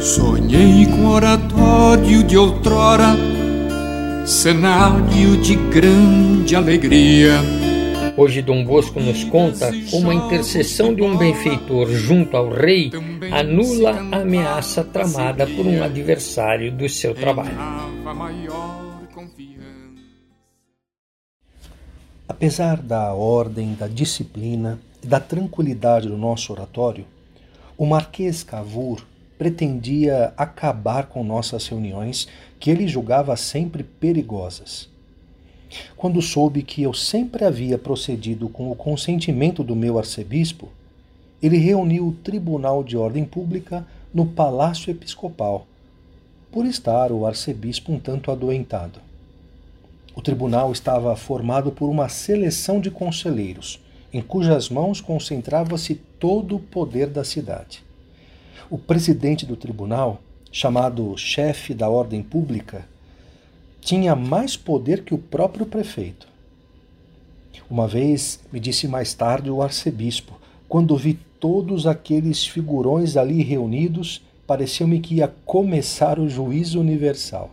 Sonhei com oratório de outrora, cenário de grande alegria Hoje Dom Bosco nos conta como a intercessão de um benfeitor junto ao rei anula a ameaça tramada por um adversário do seu trabalho. Apesar da ordem, da disciplina e da tranquilidade do nosso oratório, o Marquês Cavour pretendia acabar com nossas reuniões que ele julgava sempre perigosas. Quando soube que eu sempre havia procedido com o consentimento do meu arcebispo, ele reuniu o Tribunal de Ordem Pública no Palácio Episcopal, por estar o arcebispo um tanto adoentado. O tribunal estava formado por uma seleção de conselheiros, em cujas mãos concentrava-se todo o poder da cidade. O presidente do tribunal, chamado chefe da ordem pública, tinha mais poder que o próprio prefeito. Uma vez me disse mais tarde o arcebispo, quando vi todos aqueles figurões ali reunidos, pareceu-me que ia começar o juízo universal.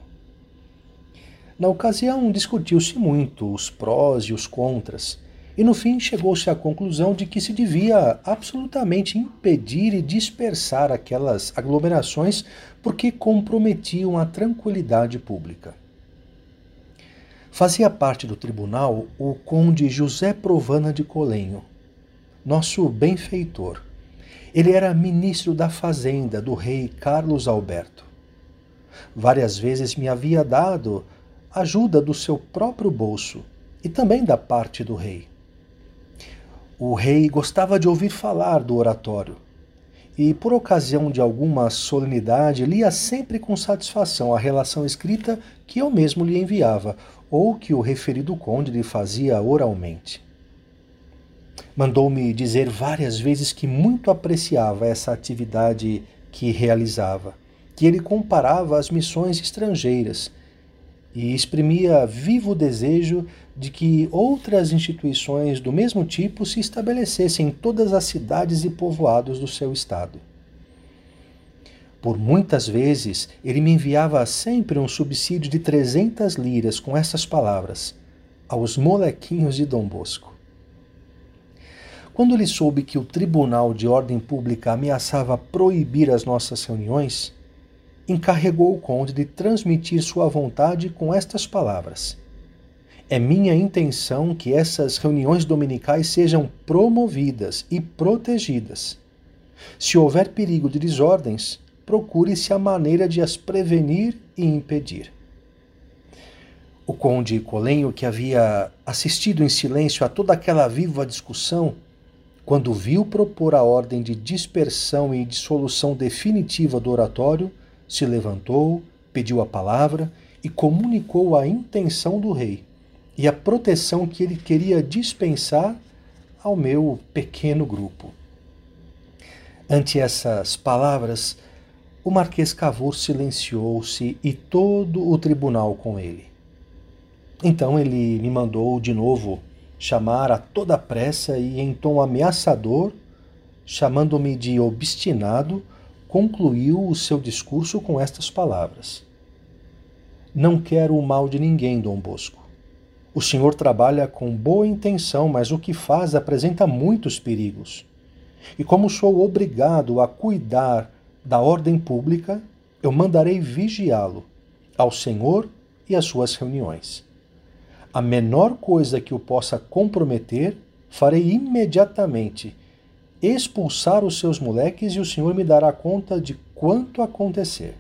Na ocasião, discutiu-se muito os prós e os contras, e no fim chegou-se à conclusão de que se devia absolutamente impedir e dispersar aquelas aglomerações porque comprometiam a tranquilidade pública. Fazia parte do tribunal o conde José Provana de Colenho, nosso benfeitor. Ele era ministro da Fazenda do rei Carlos Alberto. Várias vezes me havia dado ajuda do seu próprio bolso e também da parte do rei. O rei gostava de ouvir falar do oratório e, por ocasião de alguma solenidade, lia sempre com satisfação a relação escrita que eu mesmo lhe enviava, ou que o referido conde lhe fazia oralmente. Mandou-me dizer várias vezes que muito apreciava essa atividade que realizava, que ele comparava às missões estrangeiras e exprimia vivo desejo de que outras instituições do mesmo tipo se estabelecessem em todas as cidades e povoados do seu estado. Por muitas vezes ele me enviava sempre um subsídio de 300 liras com essas palavras: aos molequinhos de Dom Bosco. Quando ele soube que o Tribunal de Ordem Pública ameaçava proibir as nossas reuniões, encarregou o conde de transmitir sua vontade com estas palavras: É minha intenção que essas reuniões dominicais sejam promovidas e protegidas. Se houver perigo de desordens, procure-se a maneira de as prevenir e impedir. O conde Colenho, que havia assistido em silêncio a toda aquela viva discussão, quando viu propor a ordem de dispersão e dissolução definitiva do oratório, se levantou, pediu a palavra e comunicou a intenção do rei e a proteção que ele queria dispensar ao meu pequeno grupo. Ante essas palavras, o Marquês Cavour silenciou-se e todo o tribunal com ele. Então ele me mandou de novo chamar a toda pressa e, em tom ameaçador, chamando-me de obstinado, concluiu o seu discurso com estas palavras: Não quero o mal de ninguém, Dom Bosco. O senhor trabalha com boa intenção, mas o que faz apresenta muitos perigos. E como sou obrigado a cuidar da ordem pública, eu mandarei vigiá-lo ao Senhor e às suas reuniões. A menor coisa que o possa comprometer, farei imediatamente expulsar os seus moleques e o Senhor me dará conta de quanto acontecer.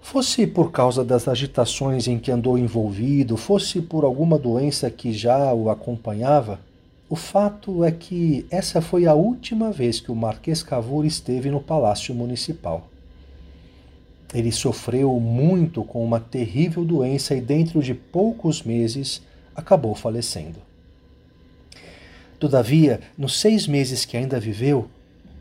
Fosse por causa das agitações em que andou envolvido, fosse por alguma doença que já o acompanhava, o fato é que essa foi a última vez que o Marquês Cavour esteve no Palácio Municipal. Ele sofreu muito com uma terrível doença e, dentro de poucos meses, acabou falecendo. Todavia, nos seis meses que ainda viveu,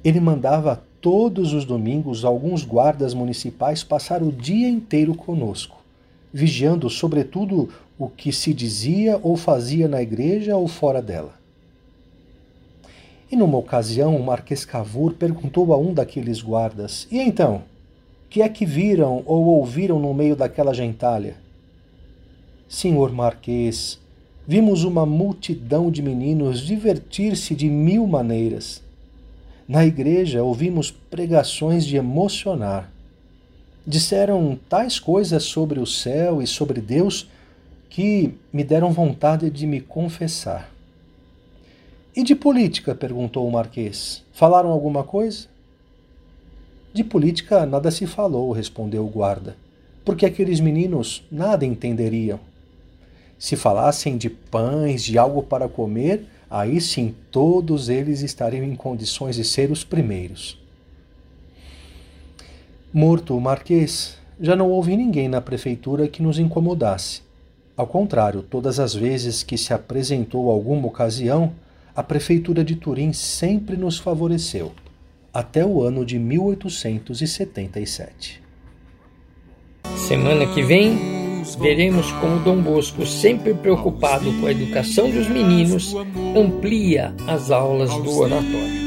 ele mandava todos os domingos alguns guardas municipais passar o dia inteiro conosco, vigiando, sobretudo, o que se dizia ou fazia na igreja ou fora dela. E numa ocasião, o Marquês Cavour perguntou a um daqueles guardas: E então? Que é que viram ou ouviram no meio daquela gentalha? Senhor Marquês, vimos uma multidão de meninos divertir-se de mil maneiras. Na igreja ouvimos pregações de emocionar. Disseram tais coisas sobre o céu e sobre Deus que me deram vontade de me confessar. E de política? perguntou o Marquês. Falaram alguma coisa? De política nada se falou, respondeu o guarda, porque aqueles meninos nada entenderiam. Se falassem de pães, de algo para comer, aí sim todos eles estariam em condições de ser os primeiros. Morto o Marquês, já não houve ninguém na prefeitura que nos incomodasse. Ao contrário, todas as vezes que se apresentou alguma ocasião, a prefeitura de Turim sempre nos favoreceu, até o ano de 1877. Semana que vem, veremos como Dom Bosco, sempre preocupado com a educação dos meninos, amplia as aulas do oratório.